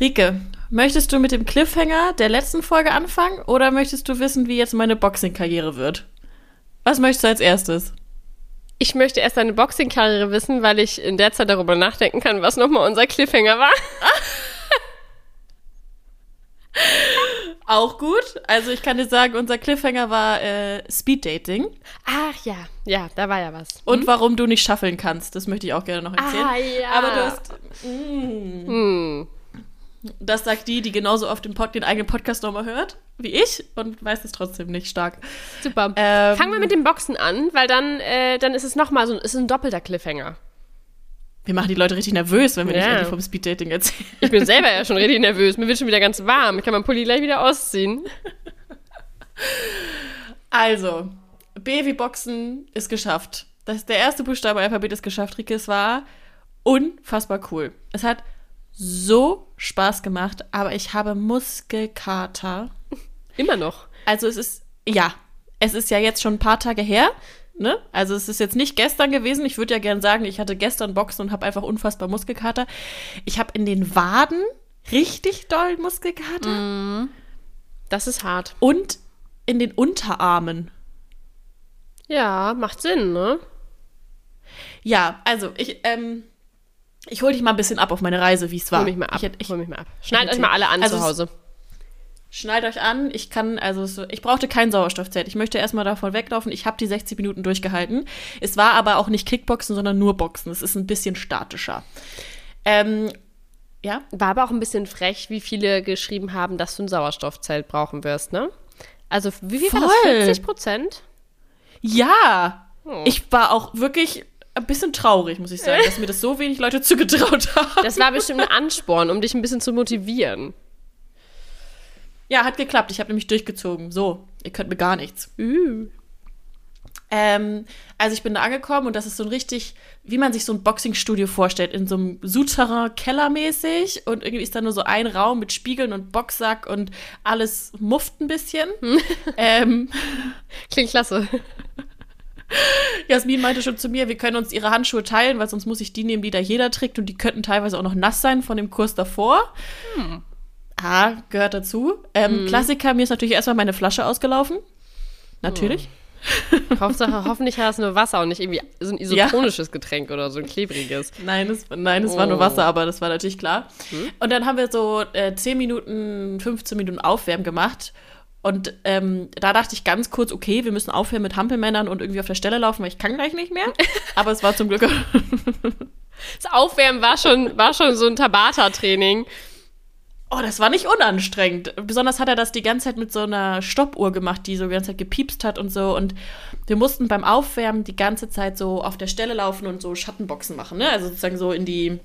Rike, möchtest du mit dem Cliffhanger der letzten Folge anfangen oder möchtest du wissen, wie jetzt meine Boxing-Karriere wird? Was möchtest du als erstes? Ich möchte erst deine Boxing-Karriere wissen, weil ich in der Zeit darüber nachdenken kann, was nochmal unser Cliffhanger war. Auch gut. Also ich kann dir sagen, unser Cliffhanger war äh, Speed Dating. Ach ja, ja, da war ja was. Und warum du nicht schaffeln kannst. Das möchte ich auch gerne noch erzählen. Ah, ja. Aber du hast. Mm, Hm. Das sagt die, die genauso oft den, Pod, den eigenen Podcast nochmal hört wie ich und weiß es trotzdem nicht stark. Super. Ähm, Fangen wir mit dem Boxen an, weil dann, äh, dann ist es nochmal so ist ein doppelter Cliffhanger. Wir machen die Leute richtig nervös, wenn wir nicht Ja. endlich vom Speed Dating erzählen. Ich bin selber ja schon richtig nervös. Mir wird schon wieder ganz warm. Ich kann meinen Pulli gleich wieder ausziehen. Also, B wie Boxen ist geschafft. Das ist der erste Buchstabe im Alphabet ist geschafft, Rike. Es war unfassbar cool. Es hat so Spaß gemacht, aber ich habe Muskelkater. Immer noch. Also es ist, ja, es ist ja jetzt schon ein paar Tage her. Ne? Also es ist jetzt nicht gestern gewesen. Ich würde ja gern sagen, ich hatte gestern Boxen und habe einfach unfassbar Muskelkater. Ich habe in den Waden richtig doll Muskelkater Das ist hart. und in den Unterarmen. Ja, macht Sinn, ne? Ja, also ich, ähm, ich hole dich mal ein bisschen ab auf meine Reise, wie es war. Hol mich mal ab. Ich, ich, Hol mich mal ab. Schneidet euch mal alle an Also zu Hause. Schneidet euch an, ich kann, also so, ich brauchte kein Sauerstoffzelt. Ich möchte erstmal davon weglaufen. Ich habe die 60 Minuten durchgehalten. Es war aber auch nicht Kickboxen, sondern nur Boxen. Es ist ein bisschen statischer. Ähm, ja? War aber auch ein bisschen frech, wie viele geschrieben haben, dass du ein Sauerstoffzelt brauchen wirst, ne? Also, wie viel war das? Voll. 40 Prozent? Ja! Oh. Ich war auch wirklich ein bisschen traurig, muss ich sagen, dass mir das so wenig Leute zugetraut haben. Das war bestimmt ein Ansporn, um dich ein bisschen zu motivieren. Ja, hat geklappt. Ich habe nämlich durchgezogen. So, ihr könnt mir gar nichts. Uh. Ähm, also ich bin da angekommen und das ist so ein richtig, wie man sich so ein Boxingstudio vorstellt, in so einem Souterrain kellermäßig und irgendwie ist da nur so ein Raum mit Spiegeln und Boxsack und alles mufft ein bisschen. ähm, Klingt klasse. Jasmin meinte schon zu mir, wir können uns ihre Handschuhe teilen, weil sonst muss ich die nehmen, die da jeder trägt und die könnten teilweise auch noch nass sein von dem Kurs davor. Ah, gehört dazu. Ähm, Klassiker, mir ist natürlich erstmal meine Flasche ausgelaufen. Natürlich. Hauptsache, hoffentlich war es nur Wasser und nicht irgendwie so ein isotonisches Getränk oder so ein klebriges. Nein, es, nein, es war nur Oh. Wasser, aber das war natürlich klar. Und dann haben wir so äh, 10 Minuten, 15 Minuten Aufwärmen gemacht. Und ähm, da dachte ich ganz kurz, okay, wir müssen aufhören mit Hampelmännern und irgendwie auf der Stelle laufen, weil ich kann gleich nicht mehr. Aber es war zum Glück. Das Aufwärmen war schon, war schon so ein Tabata-Training. Oh, das war nicht unanstrengend. Besonders hat er das die ganze Zeit mit so einer Stoppuhr gemacht, die so die ganze Zeit gepiepst hat und so. Und wir mussten beim Aufwärmen die ganze Zeit so auf der Stelle laufen und so Schattenboxen machen, ne? Also sozusagen so in die,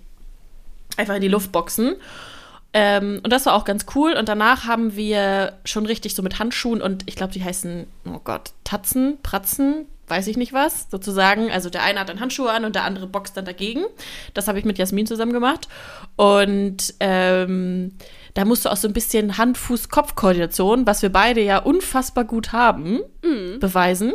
einfach in die Luft boxen. Ähm, und das war auch ganz cool. Und danach haben wir schon richtig so mit Handschuhen und ich glaube, die heißen, oh Gott, Tatzen, Pratzen, weiß ich nicht was, sozusagen. Also der eine hat dann Handschuhe an und der andere boxt dann dagegen. Das habe ich mit Jasmin zusammen gemacht. Und ähm, da musst du auch so ein bisschen Hand-Fuß-Kopf-Koordination, was wir beide ja unfassbar gut haben, beweisen.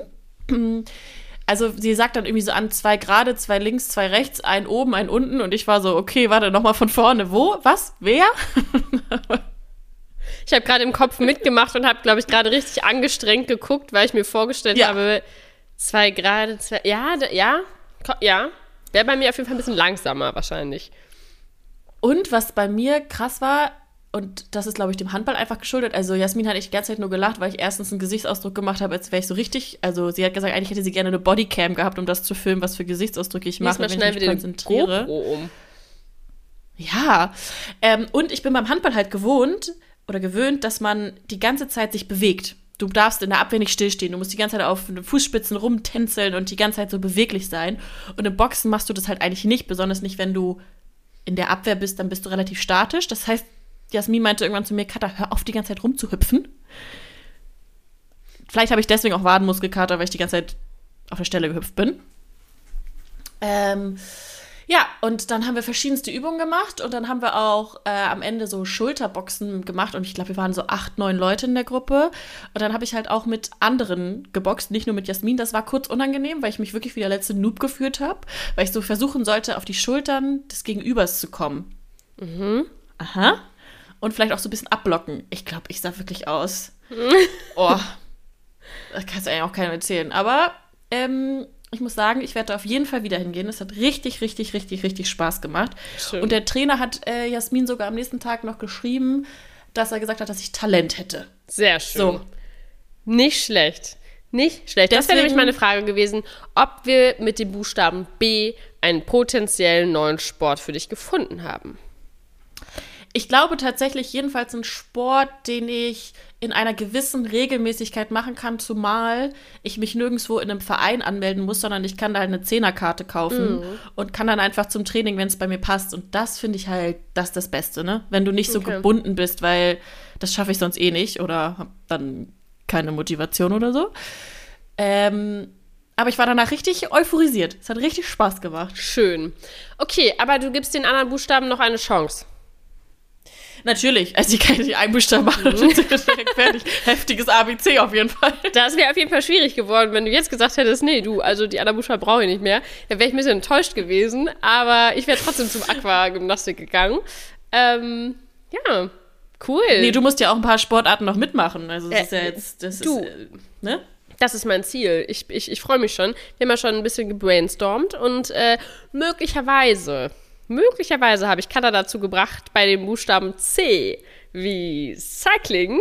Also sie sagt dann irgendwie so an, zwei gerade, zwei links, zwei rechts, ein oben, ein unten. Und ich war so, okay, warte, nochmal von vorne. Wo? Was? Wer? Ich habe gerade im Kopf mitgemacht und habe, glaube ich, gerade richtig angestrengt geguckt, weil ich mir vorgestellt Ja. habe, zwei gerade, zwei. Ja, ja, ja. Wäre bei mir auf jeden Fall ein bisschen langsamer wahrscheinlich. Und was bei mir krass war, und das ist, glaube ich, dem Handball einfach geschuldet. Also Jasmin hat echt die ganze Zeit nur gelacht, weil ich erstens einen Gesichtsausdruck gemacht habe, als wäre ich so richtig. Also sie hat gesagt, eigentlich hätte sie gerne eine Bodycam gehabt, um das zu filmen, was für Gesichtsausdrücke ich mache, wenn ich mich den konzentriere. GoPro um. Ja. Ähm, und ich bin beim Handball halt gewohnt oder gewöhnt, dass man die ganze Zeit sich bewegt. Du darfst in der Abwehr nicht stillstehen. Du musst die ganze Zeit auf den Fußspitzen rumtänzeln und die ganze Zeit so beweglich sein. Und im Boxen machst du das halt eigentlich nicht, besonders nicht, wenn du in der Abwehr bist, dann bist du relativ statisch. Das heißt, Jasmin meinte irgendwann zu mir, Katha, hör auf, die ganze Zeit rumzuhüpfen. Vielleicht habe ich deswegen auch Wadenmuskelkater, weil ich die ganze Zeit auf der Stelle gehüpft bin. Ähm, ja, und dann haben wir verschiedenste Übungen gemacht und dann haben wir auch äh, am Ende so Schulterboxen gemacht und ich glaube, wir waren so acht, neun Leute in der Gruppe. Und dann habe ich halt auch mit anderen geboxt, nicht nur mit Jasmin. Das war kurz unangenehm, weil ich mich wirklich wie der letzte Noob geführt habe, weil ich so versuchen sollte, auf die Schultern des Gegenübers zu kommen. Aha. Und vielleicht auch so ein bisschen abblocken. Ich glaube, ich sah wirklich aus. oh. Das kannst du eigentlich auch keinem erzählen. Aber ähm, ich muss sagen, ich werde auf jeden Fall wieder hingehen. Es hat richtig, richtig, richtig, richtig Spaß gemacht. Schön. Und der Trainer hat äh, Jasmin sogar am nächsten Tag noch geschrieben, dass er gesagt hat, dass ich Talent hätte. Sehr schön. So. Nicht schlecht. Nicht schlecht. Das wäre nämlich meine Frage gewesen, ob wir mit dem Buchstaben B einen potenziellen neuen Sport für dich gefunden haben. Ich glaube tatsächlich jedenfalls ein Sport, den ich in einer gewissen Regelmäßigkeit machen kann, zumal ich mich nirgendwo in einem Verein anmelden muss, sondern ich kann da eine Zehnerkarte kaufen mhm. und kann dann einfach zum Training, wenn es bei mir passt. Und das finde ich halt, das das Beste, ne? Wenn du nicht so okay. gebunden bist, weil das schaffe ich sonst eh nicht oder habe dann keine Motivation oder so. Ähm, aber ich war danach richtig euphorisiert. Es hat richtig Spaß gemacht. Schön. Okay, aber du gibst den anderen Buchstaben noch eine Chance. Natürlich, also ich kann nicht einen Buchstaben machen und mhm. direkt fertig. Heftiges ABC auf jeden Fall. Das wäre auf jeden Fall schwierig geworden, wenn du jetzt gesagt hättest, nee, du, also die anderen Buchstaben brauche ich nicht mehr. Dann wäre ich ein bisschen enttäuscht gewesen, aber ich wäre trotzdem zum Aquagymnastik gegangen. Ähm, ja, cool. Nee, du musst ja auch ein paar Sportarten noch mitmachen. Also das äh, ist ja jetzt, das du. ist, äh, ne? Das ist mein Ziel. Ich, ich, ich freue mich schon. Wir haben ja schon ein bisschen gebrainstormt und äh, möglicherweise Möglicherweise habe ich Katha dazu gebracht, bei dem Buchstaben C wie Cycling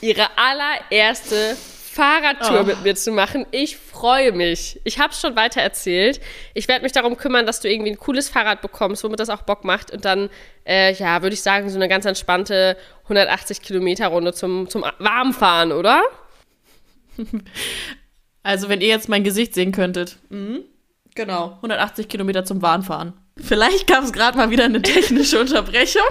ihre allererste Fahrradtour oh. mit mir zu machen. Ich freue mich. Ich habe es schon weiter erzählt. Ich werde mich darum kümmern, dass du irgendwie ein cooles Fahrrad bekommst, womit das auch Bock macht. Und dann, äh, ja, würde ich sagen, so eine ganz entspannte 180 Kilometer Runde zum, zum Warmfahren, oder? Also, wenn ihr jetzt mein Gesicht sehen könntet. Mhm. Genau, 180 Kilometer zum Warmfahren. Vielleicht gab es gerade mal wieder eine technische Unterbrechung.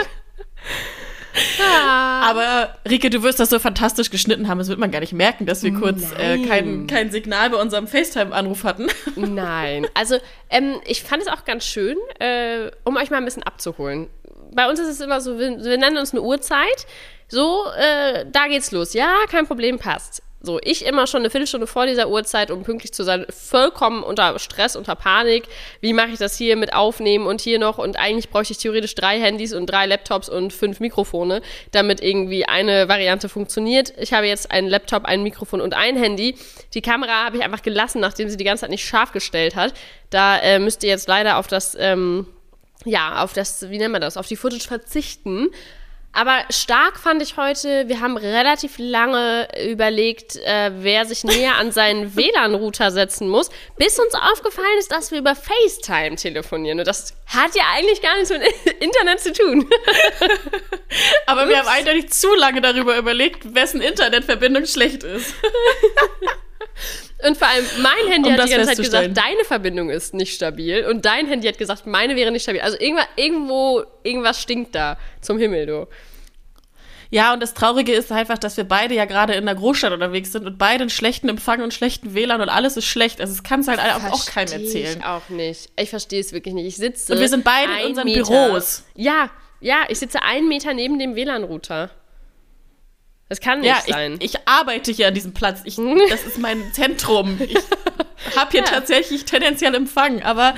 Ah. Aber Rike, du wirst das so fantastisch geschnitten haben, das wird man gar nicht merken, dass wir kurz äh, kein, kein Signal bei unserem FaceTime-Anruf hatten. Nein, also ähm, ich fand es auch ganz schön, äh, um euch mal ein bisschen abzuholen. Bei uns ist es immer so, wir, wir nennen uns eine Uhrzeit. So, äh, da geht's los. Ja, kein Problem, passt. So, ich immer schon eine Viertelstunde vor dieser Uhrzeit, um pünktlich zu sein, vollkommen unter Stress, unter Panik. Wie mache ich das hier mit Aufnehmen und hier noch? Und eigentlich bräuchte ich theoretisch drei Handys und drei Laptops und fünf Mikrofone, damit irgendwie eine Variante funktioniert. Ich habe jetzt einen Laptop, ein Mikrofon und ein Handy. Die Kamera habe ich einfach gelassen, nachdem sie die ganze Zeit nicht scharf gestellt hat. Da äh, müsst ihr jetzt leider auf das, ähm, ja, auf das, wie nennt man das, auf die Footage verzichten. Aber stark fand ich heute, wir haben relativ lange überlegt, äh, wer sich näher an seinen WLAN-Router setzen muss, bis uns aufgefallen ist, dass wir über FaceTime telefonieren. Und das hat ja eigentlich gar nichts mit Internet zu tun. Aber Ups. wir haben eindeutig zu lange darüber überlegt, wessen Internetverbindung schlecht ist. Und vor allem, mein Handy um hat die ganze Zeit gesagt, deine Verbindung ist nicht stabil. Und dein Handy hat gesagt, meine wäre nicht stabil. Also irgendwo, irgendwas stinkt da zum Himmel, du. Ja, und das Traurige ist einfach, dass wir beide ja gerade in der Großstadt unterwegs sind und beide einen schlechten Empfang und schlechten WLAN und alles ist schlecht. Also es kann es halt auch, auch keinem erzählen. Ich auch nicht. Ich verstehe es wirklich nicht. Ich sitze. Und wir sind beide in unseren Meter. Büros. Ja, ja, ich sitze einen Meter neben dem WLAN-Router. Das kann nicht ja, sein. Ich, ich arbeite hier an diesem Platz. Ich, das ist mein Zentrum. Ich habe hier ja. tatsächlich tendenziell Empfang. Aber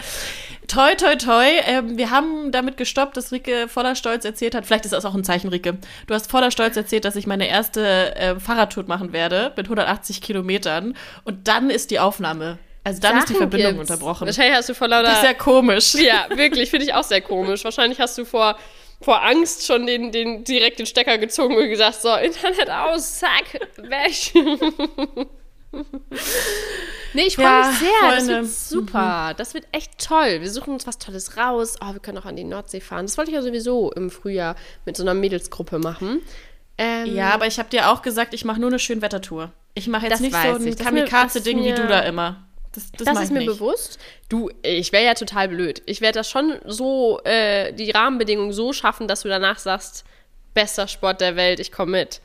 toi, toi, toi. Ähm, wir haben damit gestoppt, dass Rike voller Stolz erzählt hat. Vielleicht ist das auch ein Zeichen, Rike. Du hast voller Stolz erzählt, dass ich meine erste äh, Fahrradtour machen werde mit 180 Kilometern. Und dann ist die Aufnahme also dann Sachen ist die Verbindung gibt's. unterbrochen. Wahrscheinlich hast du vor lauter. Das ist sehr komisch. Ja, wirklich, finde ich auch sehr komisch. Wahrscheinlich hast du vor vor Angst schon den, den direkt den Stecker gezogen und gesagt, so, Internet aus, zack, weg. nee, ich freue ja, mich sehr. Freunde. Das wird super. Mhm. Das wird echt toll. Wir suchen uns was Tolles raus. Oh, wir können auch an die Nordsee fahren. Das wollte ich ja sowieso im Frühjahr mit so einer Mädelsgruppe machen. Ähm, ja, aber ich habe dir auch gesagt, ich mache nur eine Schönwettertour. Ich mache jetzt nicht so ein Kamikaze-Ding wie du da immer. Das, das, das ist mir nicht. bewusst. Du, ich wäre ja total blöd. Ich werde das schon so, äh, die Rahmenbedingungen so schaffen, dass du danach sagst, bester Sport der Welt, ich komme mit.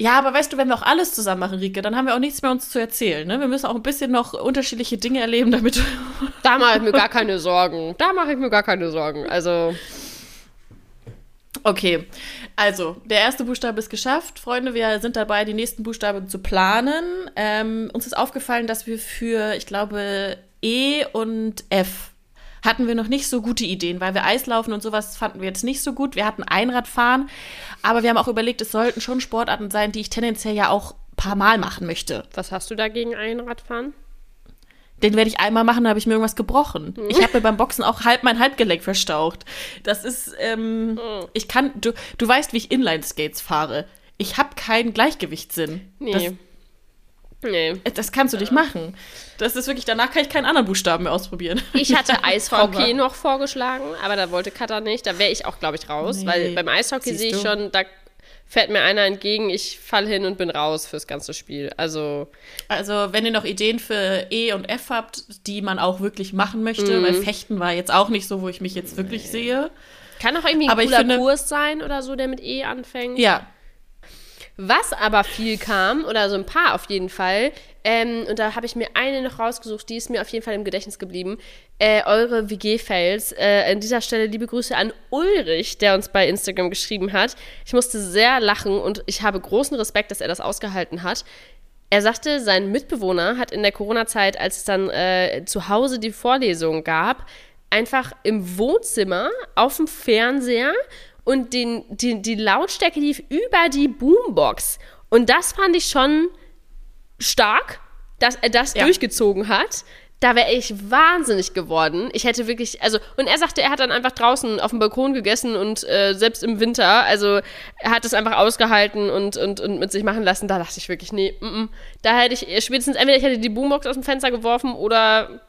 Ja, aber weißt du, wenn wir auch alles zusammen machen, Rike, dann haben wir auch nichts mehr uns zu erzählen. Ne? Wir müssen auch ein bisschen noch unterschiedliche Dinge erleben, damit. Da mache ich mir gar keine Sorgen. Da mache ich mir gar keine Sorgen. Also. Okay, also der erste Buchstabe ist geschafft. Freunde, wir sind dabei, die nächsten Buchstaben zu planen. Ähm, uns ist aufgefallen, dass wir für, ich glaube, E und F hatten wir noch nicht so gute Ideen, weil wir Eislaufen und sowas fanden wir jetzt nicht so gut. Wir hatten Einradfahren, aber wir haben auch überlegt, es sollten schon Sportarten sein, die ich tendenziell ja auch ein paar Mal machen möchte. Was hast du dagegen Einradfahren? Den werde ich einmal machen, da habe ich mir irgendwas gebrochen. Hm. Ich habe mir beim Boxen auch halb mein Halbgelenk verstaucht. Das ist, ähm, Hm. ich kann, du, du weißt, wie ich Inline-Skates fahre. Ich habe keinen Gleichgewichtssinn. Nee. Das, nee. das kannst du nicht machen. Das ist wirklich, danach kann ich keinen anderen Buchstaben mehr ausprobieren. Ich hatte Eishockey noch vorgeschlagen, aber da wollte Katha nicht. Da wäre ich auch, glaube ich, raus. Nee. Weil beim Eishockey sehe ich schon, da fährt mir einer entgegen, ich fall hin und bin raus fürs ganze Spiel. Also, Also, wenn ihr noch Ideen für E und F habt, die man auch wirklich machen möchte, Mhm. weil Fechten war jetzt auch nicht so, wo ich mich jetzt wirklich sehe. kann auch irgendwie ein Aber cooler finde- Kurs sein oder so, der mit E anfängt. Ja, Was aber viel kam, oder so ein paar auf jeden Fall, ähm, und da habe ich mir eine noch rausgesucht, die ist mir auf jeden Fall im Gedächtnis geblieben, äh, eure WG-Fails. Äh, an dieser Stelle liebe Grüße an Ulrich, der uns bei Instagram geschrieben hat. Ich musste sehr lachen und ich habe großen Respekt, dass er das ausgehalten hat. Er sagte, sein Mitbewohner hat in der Corona-Zeit, als es dann äh, zu Hause die Vorlesung gab, einfach im Wohnzimmer auf dem Fernseher und den, die, die Lautstärke lief über die Boombox. Und das fand ich schon stark, dass er das Ja. durchgezogen hat. Da wäre ich wahnsinnig geworden. Ich hätte wirklich, also, und er sagte, er hat dann einfach draußen auf dem Balkon gegessen und äh, selbst im Winter, also er hat es einfach ausgehalten und, und, und mit sich machen lassen. Da dachte ich wirklich, nee, mm, mm. da hätte ich spätestens entweder ich hätte die Boombox aus dem Fenster geworfen oder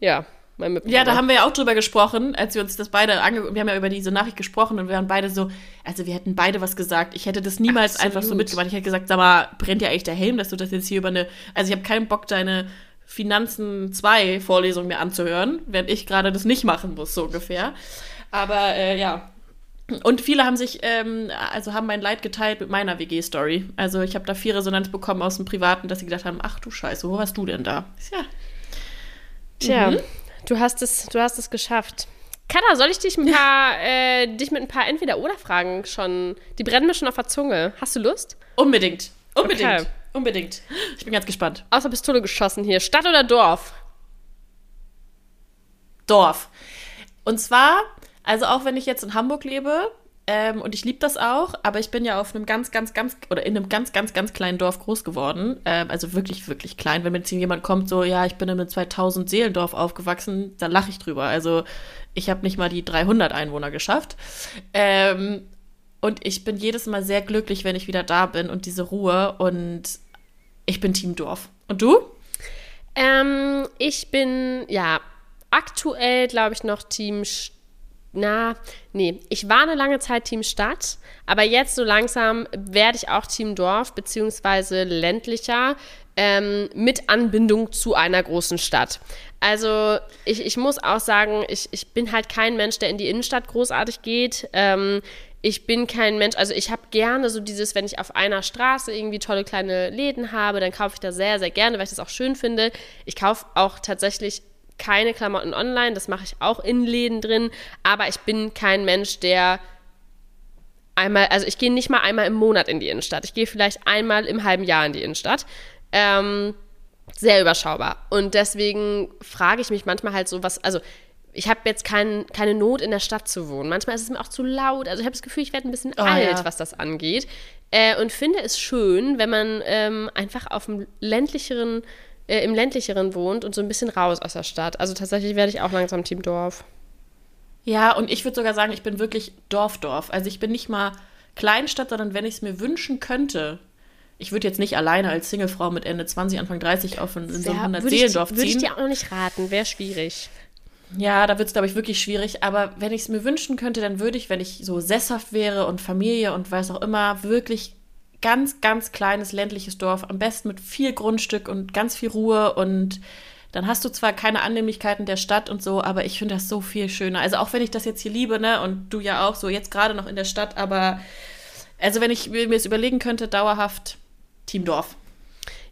ja, mein Mitbewohner. Ja, da haben wir ja auch drüber gesprochen, als wir uns das beide ange wir haben ja über diese Nachricht gesprochen und wir waren beide so, also wir hätten beide was gesagt. Ich hätte das niemals Absolut. einfach so mitgemacht. Ich hätte gesagt, sag mal, brennt ja eigentlich der Helm, dass du das jetzt hier über eine, also ich habe keinen Bock, deine Finanzen 2 Vorlesung mir anzuhören, während ich gerade das nicht machen muss, so ungefähr. Aber äh, ja. Und viele haben sich, ähm, also haben mein Leid geteilt mit meiner WG-Story. Also ich habe da viel Resonanz bekommen aus dem Privaten, dass sie gedacht haben, ach du Scheiße, wo warst du denn da? Ja, Tja, Mhm. Du hast es, du hast es geschafft. Katha, soll ich dich, ein paar, äh, dich mit ein paar Entweder-Oder-Fragen schon, die brennen mir schon auf der Zunge. Hast du Lust? Unbedingt. Unbedingt. Okay. Unbedingt. Ich bin ganz gespannt. Aus der Pistole geschossen hier. Stadt oder Dorf? Dorf. Und zwar, also auch wenn ich jetzt in Hamburg lebe, ähm, und ich liebe das auch, aber ich bin ja auf einem ganz, ganz, ganz, oder in einem ganz, ganz, ganz kleinen Dorf groß geworden. Ähm, also wirklich, wirklich klein. Wenn jetzt jemand kommt, so, ja, ich bin in einem 2000 Seelendorf aufgewachsen, dann lache ich drüber. Also ich habe nicht mal die 300 Einwohner geschafft. Ähm, und ich bin jedes Mal sehr glücklich, wenn ich wieder da bin und diese Ruhe. Und ich bin Team Dorf. Und du? Ähm, ich bin, ja, aktuell, glaube ich, noch Team. St- Na, nee, ich war eine lange Zeit Team Stadt, aber jetzt so langsam werde ich auch Team Dorf, beziehungsweise ländlicher, ähm, mit Anbindung zu einer großen Stadt. Also, ich, ich muss auch sagen, ich, ich bin halt kein Mensch, der in die Innenstadt großartig geht. Ähm, ich bin kein Mensch, also ich habe gerne so dieses, wenn ich auf einer Straße irgendwie tolle kleine Läden habe, dann kaufe ich das sehr, sehr gerne, weil ich das auch schön finde. Ich kaufe auch tatsächlich keine Klamotten online, das mache ich auch in Läden drin, aber ich bin kein Mensch, der einmal, also ich gehe nicht mal einmal im Monat in die Innenstadt. Ich gehe vielleicht einmal im halben Jahr in die Innenstadt. Ähm, sehr überschaubar. Und deswegen frage ich mich manchmal halt so, was, also ich habe jetzt kein, keine Not in der Stadt zu wohnen. Manchmal ist es mir auch zu laut. Also ich habe das Gefühl, ich werde ein bisschen Oh, alt, ja. was das angeht. Äh, und finde es schön, wenn man ähm, einfach auf dem ländlicheren, äh, im ländlicheren wohnt und so ein bisschen raus aus der Stadt. Also tatsächlich werde ich auch langsam Team Dorf. Ja, und ich würde sogar sagen, ich bin wirklich Dorf-Dorf. Also ich bin nicht mal Kleinstadt, sondern wenn ich es mir wünschen könnte, ich würde jetzt nicht alleine als Singlefrau mit Ende 20, Anfang 30 auf ein, in so ein Ja, 100 würde ich, Seelendorf würde ich ziehen. dir auch nicht raten, wäre schwierig. Ja, da wird es, glaube ich, wirklich schwierig. Aber wenn ich es mir wünschen könnte, dann würde ich, wenn ich so sesshaft wäre und Familie und weiß auch immer, wirklich ganz, ganz kleines ländliches Dorf, am besten mit viel Grundstück und ganz viel Ruhe und dann hast du zwar keine Annehmlichkeiten der Stadt und so, aber ich finde das so viel schöner. Also auch wenn ich das jetzt hier liebe, ne, und du ja auch so jetzt gerade noch in der Stadt, aber also wenn ich mir es überlegen könnte, dauerhaft Team Dorf.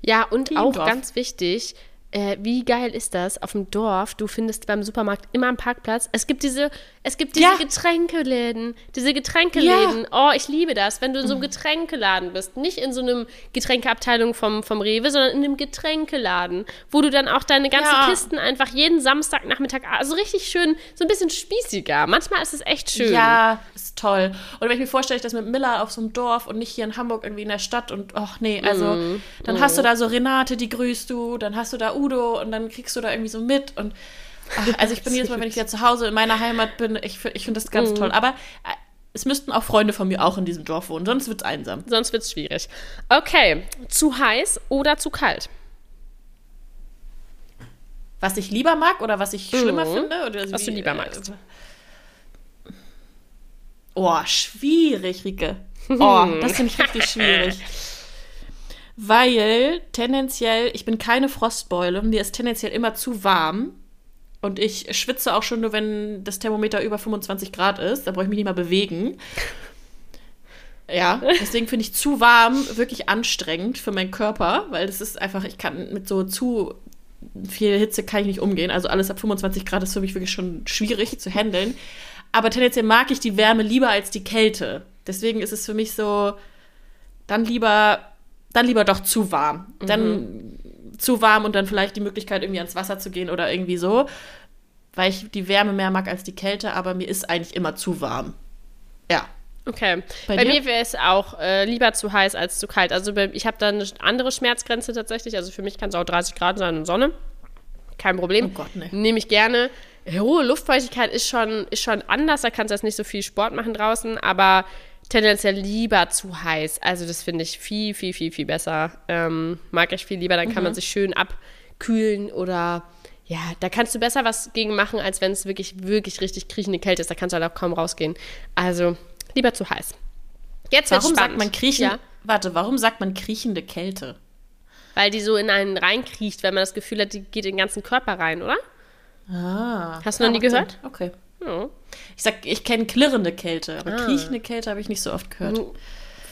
Ja, und Team auch Dorf. ganz wichtig, äh, wie geil ist das auf dem Dorf? Du findest beim Supermarkt immer einen Parkplatz. Es gibt diese, es gibt diese Ja. Getränkeläden, diese Getränkeläden. Oh, ich liebe das, wenn du in so einem Getränkeladen bist, nicht in so einem Getränkeabteilung vom, vom Rewe, sondern in einem Getränkeladen, wo du dann auch deine ganzen Ja. Kisten einfach jeden Samstagnachmittag, also richtig schön, so ein bisschen spießiger. Manchmal ist es echt schön. Ja, toll. Und wenn ich mir vorstelle, ich das mit Miller auf so einem Dorf und nicht hier in Hamburg irgendwie in der Stadt und ach nee, also Mhm. dann hast du da so Renate, die grüßt du, dann hast du da Udo und dann kriegst du da irgendwie so mit und ach, also ich bin jedes Mal, wenn ich wieder zu Hause in meiner Heimat bin, ich, ich finde das Mhm. ganz toll. Aber äh, es müssten auch Freunde von mir auch in diesem Dorf wohnen, sonst wird es einsam. Sonst wird es schwierig. Okay, zu heiß oder zu kalt? Was ich lieber mag oder was ich schlimmer Mhm. finde? Oder Was du lieber magst. Äh, oh, schwierig, Rike. Oh, das finde ich richtig schwierig. Weil tendenziell, ich bin keine Frostbeule, mir ist tendenziell immer zu warm. Und ich schwitze auch schon nur, wenn das Thermometer über 25 Grad ist. Da brauche ich mich nicht mal bewegen. Ja, deswegen finde ich zu warm wirklich anstrengend für meinen Körper, weil das ist einfach, ich kann mit so zu viel Hitze kann ich nicht umgehen. Also alles ab 25 Grad ist für mich wirklich schon schwierig zu handeln. Aber tendenziell mag ich die Wärme lieber als die Kälte. Deswegen ist es für mich so, dann lieber, dann lieber doch zu warm. Dann zu warm und dann vielleicht die Möglichkeit, irgendwie ans Wasser zu gehen oder irgendwie so. Weil ich die Wärme mehr mag als die Kälte, aber mir ist eigentlich immer zu warm. Ja. Okay. Bei Bei, mir wäre es auch äh, lieber zu heiß als zu kalt. Also bei, ich habe da eine andere Schmerzgrenze tatsächlich. Also für mich kann es auch 30 Grad sein und Sonne. Kein Problem. Oh Gott, nee. Nehme ich gerne. Hohe Luftfeuchtigkeit ist schon, ist schon anders. Da kannst du jetzt nicht so viel Sport machen draußen, aber tendenziell lieber zu heiß. Also das finde ich viel, viel, viel, viel besser. Ähm, mag ich viel lieber. Dann kann man sich schön abkühlen oder ja, da kannst du besser was gegen machen, als wenn es wirklich, wirklich richtig kriechende Kälte ist. Da kannst du halt auch kaum rausgehen. Also lieber zu heiß. Jetzt Warum sagt man kriechen? Ja, Warte, warum sagt man kriechende Kälte? weil die so in einen reinkriecht, wenn man das Gefühl hat, die geht in den ganzen Körper rein, oder? Ah. Hast du noch nie macht Sinn. gehört? Okay. Ja. Ich sag, ich kenne klirrende Kälte, aber Ah. kriechende Kälte habe ich nicht so oft gehört.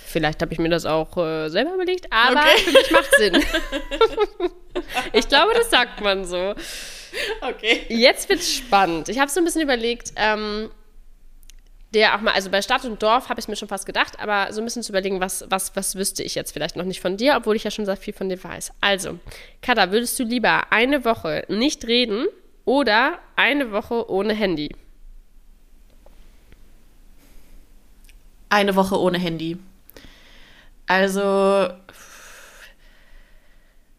Vielleicht habe ich mir das auch äh, selber überlegt, aber Okay. für mich macht Sinn. ich glaube, das sagt man so. Okay. Jetzt wird's spannend. Ich habe so ein bisschen überlegt, ähm, der auch mal, also bei Stadt und Dorf habe ich mir schon fast gedacht, aber so ein bisschen zu überlegen, was, was, was wüsste ich jetzt vielleicht noch nicht von dir, obwohl ich ja schon sehr viel von dir weiß. Also, Kada, würdest du lieber eine Woche nicht reden oder eine Woche ohne Handy? Eine Woche ohne Handy. Also.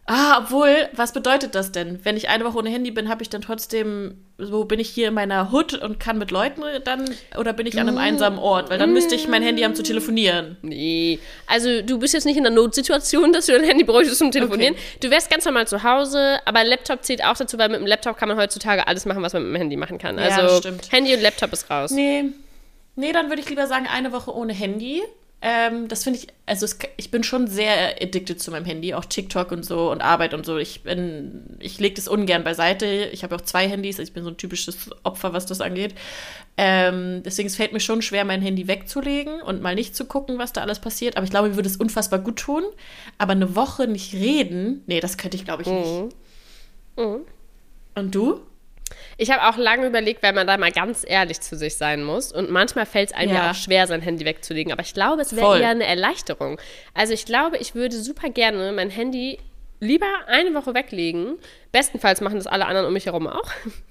Ah, obwohl, was bedeutet das denn? Wenn ich eine Woche ohne Handy bin, habe ich dann trotzdem, so bin ich hier in meiner Hut und kann mit Leuten dann, oder bin ich an einem einsamen Ort? Weil dann müsste ich mein Handy haben zu telefonieren. Nee. Also du bist jetzt nicht in der Notsituation, dass du dein Handy bräuchtest zum Telefonieren. Du wärst ganz normal zu Hause, aber Laptop zählt auch dazu, weil mit dem Laptop kann man heutzutage alles machen, was man mit dem Handy machen kann. Ja, Also stimmt. Handy und Laptop ist raus. Nee. Nee, dann würde ich lieber sagen, eine Woche ohne Handy. Ähm, das finde ich, also es, ich bin schon sehr addicted zu meinem Handy, auch TikTok und so und Arbeit und so. Ich bin, ich lege das ungern beiseite. Ich habe auch zwei Handys, also ich bin so ein typisches Opfer, was das angeht. Ähm, deswegen es fällt mir schon schwer, mein Handy wegzulegen und mal nicht zu gucken, was da alles passiert. Aber ich glaube, mir würde es unfassbar gut tun. Aber eine Woche nicht reden, nee, das könnte ich, glaube ich, nicht. Mhm. Und du? Ich habe auch lange überlegt, weil man da mal ganz ehrlich zu sich sein muss. Und manchmal fällt es einem ja. Ja. auch schwer, sein Handy wegzulegen. Aber ich glaube, es wäre eher eine Erleichterung. Also ich glaube, ich würde super gerne mein Handy lieber eine Woche weglegen. Bestenfalls machen das alle anderen um mich herum auch.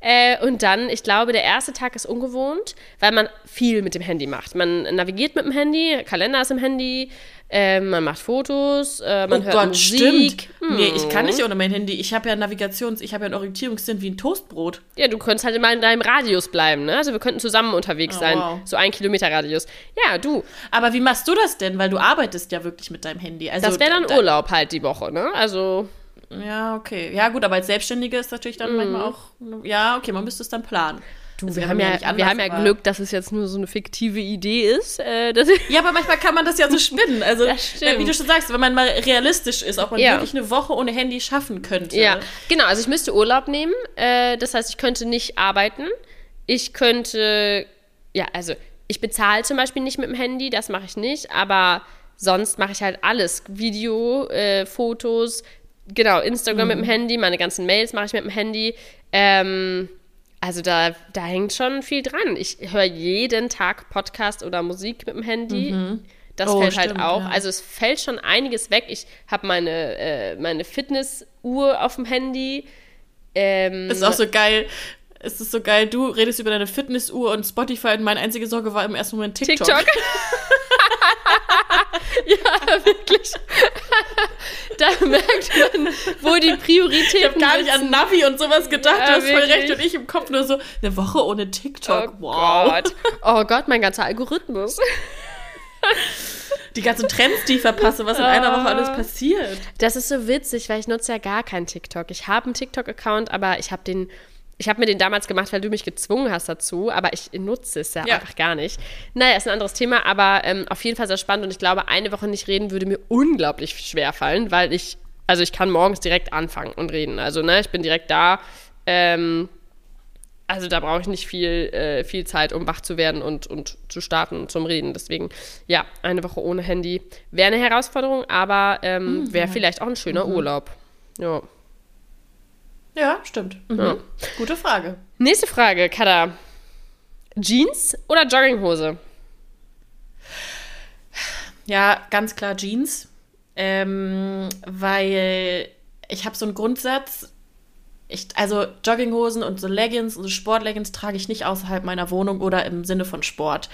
Äh, und dann, ich glaube, der erste Tag ist ungewohnt, weil man viel mit dem Handy macht. Man navigiert mit dem Handy, Kalender ist im Handy, äh, man macht Fotos, äh, man oh hört Gott, Musik. stimmt. Nee, ich kann nicht ohne mein Handy. Ich habe ja Navigations-, ich habe ja einen Orientierungssinn wie ein Toastbrot. Ja, du könntest halt immer in deinem Radius bleiben, ne? Also wir könnten zusammen unterwegs Oh, sein. wow. So ein Kilometer Radius. Ja, du. Aber wie machst du das denn? Weil du arbeitest ja wirklich mit deinem Handy. Also, Das wäre dann da- Urlaub halt die Woche, ne? Also, Ja, okay. Ja, gut, aber als Selbstständige ist natürlich dann manchmal auch. Ja, okay, man müsste es dann planen. Du, Das wir haben ja, wir haben ja Glück, dass es jetzt nur so eine fiktive Idee ist. Äh, Ja, aber manchmal kann man das ja so spinnen. Also, äh, wie du schon sagst, wenn man mal realistisch ist, ob man Ja. wirklich eine Woche ohne Handy schaffen könnte. ja, genau. Also ich müsste Urlaub nehmen. Äh, das heißt, ich könnte nicht arbeiten. Ich könnte, ja, also ich bezahle zum Beispiel nicht mit dem Handy, das mache ich nicht. Aber sonst mache ich halt alles. Video, äh, Fotos, genau, Instagram mit dem Handy, meine ganzen Mails mache ich mit dem Handy. Ähm, also da, da hängt schon viel dran. Ich höre jeden Tag Podcast oder Musik mit dem Handy. Das Oh, fällt halt stimmt, auch. ja. Also es fällt schon einiges weg. Ich habe meine, äh, meine Fitnessuhr auf dem Handy. Ähm, Ist auch so geil. Es ist so geil, du redest über deine Fitnessuhr und Spotify und meine einzige Sorge war im ersten Moment TikTok. TikTok. ja, wirklich. Da merkt man, wo die Prioritäten Ich habe gar nicht an Navi und sowas gedacht, Ja, du hast voll recht. Und ich im Kopf nur so, eine Woche ohne TikTok, Oh wow. Gott. Oh Gott, mein ganzer Algorithmus. Die ganzen Trends, die ich verpasse, was in einer Woche alles passiert. Das ist so witzig, weil ich nutze ja gar keinen TikTok. Ich habe einen TikTok-Account, aber ich habe den, ich habe mir den damals gemacht, weil du mich gezwungen hast dazu, aber ich nutze es ja, Ja. einfach gar nicht. Naja, ist ein anderes Thema, aber ähm, auf jeden Fall sehr spannend und ich glaube, eine Woche nicht reden würde mir unglaublich schwer fallen, weil ich, also ich kann morgens direkt anfangen und reden. Also, ne, ich bin direkt da. Ähm, also da brauche ich nicht viel, äh, viel Zeit, um wach zu werden und, und zu starten zum Reden. Deswegen, ja, eine Woche ohne Handy wäre eine Herausforderung, aber ähm, wäre vielleicht auch ein schöner Urlaub. Ja. Ja, stimmt. Mhm. Ja. Gute Frage. Nächste Frage, Kada. Jeans oder Jogginghose? Ja, ganz klar Jeans. Ähm, weil ich habe so einen Grundsatz. Ich, also Jogginghosen und so Leggings und so Sportleggings trage ich nicht außerhalb meiner Wohnung oder im Sinne von Sport.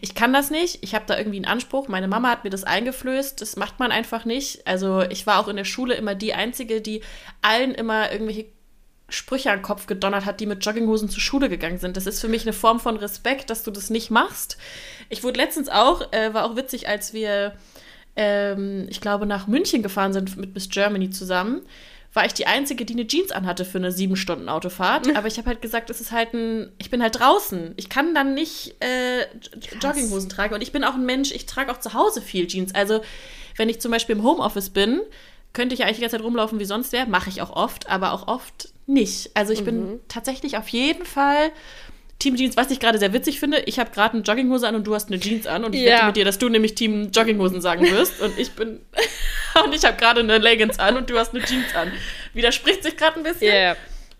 Ich kann das nicht. Ich habe da irgendwie einen Anspruch. Meine Mama hat mir das eingeflößt. Das macht man einfach nicht. Also ich war auch in der Schule immer die Einzige, die allen immer irgendwelche Sprüche an den Kopf gedonnert hat, die mit Jogginghosen zur Schule gegangen sind. Das ist für mich eine Form von Respekt, dass du das nicht machst. Ich wurde letztens auch, äh, war auch witzig, als wir, ähm, ich glaube, nach München gefahren sind mit Miss Germany zusammen, war ich die Einzige, die eine Jeans anhatte für eine sieben Stunden Autofahrt. Aber ich habe halt gesagt, es ist halt ein, ich bin halt draußen. Ich kann dann nicht äh, Jogginghosen tragen. Und ich bin auch ein Mensch, ich trage auch zu Hause viel Jeans. Also, wenn ich zum Beispiel im Homeoffice bin, könnte ich ja eigentlich die ganze Zeit rumlaufen wie sonst wer. Mache ich auch oft, aber auch oft nicht. Also ich bin tatsächlich auf jeden Fall Team Jeans, was ich gerade sehr witzig finde. Ich habe gerade eine Jogginghose an und du hast eine Jeans an. Und ich Ja. wette mit dir, dass du nämlich Team Jogginghosen sagen wirst. Und ich bin. und ich habe gerade eine Leggings an und du hast eine Jeans an. Widerspricht sich gerade ein bisschen. Yeah.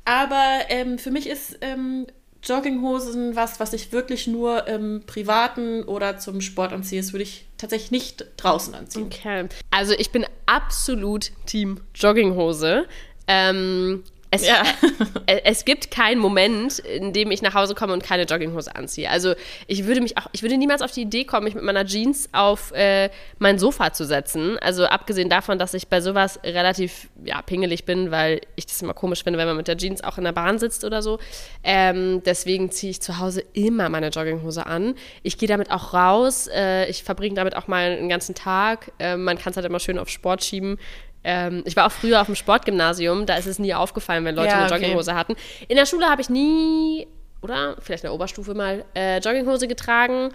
Aber ähm, für mich ist ähm, Jogginghosen was, was ich wirklich nur im Privaten oder zum Sport anziehe. Das würde ich tatsächlich nicht draußen anziehen. Okay. Also ich bin absolut Team Jogginghose. Ähm, es, Ja. äh, es gibt keinen Moment, in dem ich nach Hause komme und keine Jogginghose anziehe. Also ich würde mich auch, ich würde niemals auf die Idee kommen, mich mit meiner Jeans auf äh, mein Sofa zu setzen. Also abgesehen davon, dass ich bei sowas relativ ja, pingelig bin, weil ich das immer komisch finde, wenn man mit der Jeans auch in der Bahn sitzt oder so. Ähm, deswegen ziehe ich zu Hause immer meine Jogginghose an. Ich gehe damit auch raus. Äh, ich verbringe damit auch mal einen ganzen Tag. Äh, man kann es halt immer schön auf Sport schieben. Ähm, ich war auch früher auf dem Sportgymnasium, da ist es nie aufgefallen, wenn Leute Ja, eine okay. Jogginghose hatten. In der Schule habe ich nie, oder vielleicht in der Oberstufe mal, äh, Jogginghose getragen.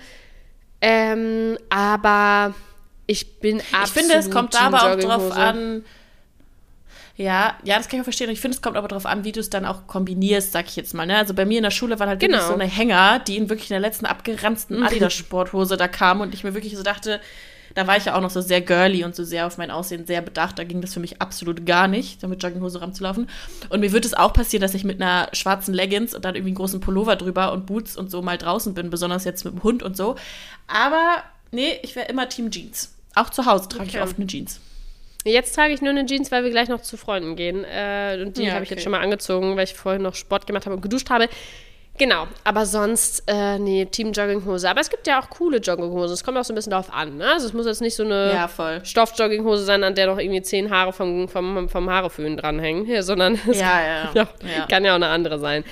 Ähm, aber ich bin absolut Ich finde, es kommt aber auch drauf an. Ja, ja, das kann ich auch verstehen. Ich finde, es kommt aber drauf an, wie du es dann auch kombinierst, sag ich jetzt mal. Ne? Also bei mir in der Schule waren halt wirklich Genau. so eine Hänger, die in wirklich in der letzten abgeranzten Adidas-Sporthose da kamen und ich mir wirklich so dachte, da war ich ja auch noch so sehr girly und so sehr auf mein Aussehen sehr bedacht. Da ging das für mich absolut gar nicht, da mit Jogginghose rumzulaufen. Und mir wird es auch passieren, dass ich mit einer schwarzen Leggings und dann irgendwie einen großen Pullover drüber und Boots und so mal draußen bin, besonders jetzt mit dem Hund und so. Aber nee, ich wäre immer Team Jeans. Auch zu Hause trage ich Okay. oft eine Jeans. Jetzt trage ich nur eine Jeans, weil wir gleich noch zu Freunden gehen. Äh, und die Ja, habe ich okay. jetzt schon mal angezogen, weil ich vorhin noch Sport gemacht habe und geduscht habe. Genau, aber sonst, äh, nee, Team Jogginghose. Aber es gibt ja auch coole Jogginghosen. Es kommt auch so ein bisschen darauf an. Ne? Also es muss jetzt nicht so eine Ja. Stoff-Jogginghose sein, an der noch irgendwie zehn Haare vom, vom, vom Haareföhn dranhängen, sondern es Ja, ja. ja, Ja. kann ja auch eine andere sein.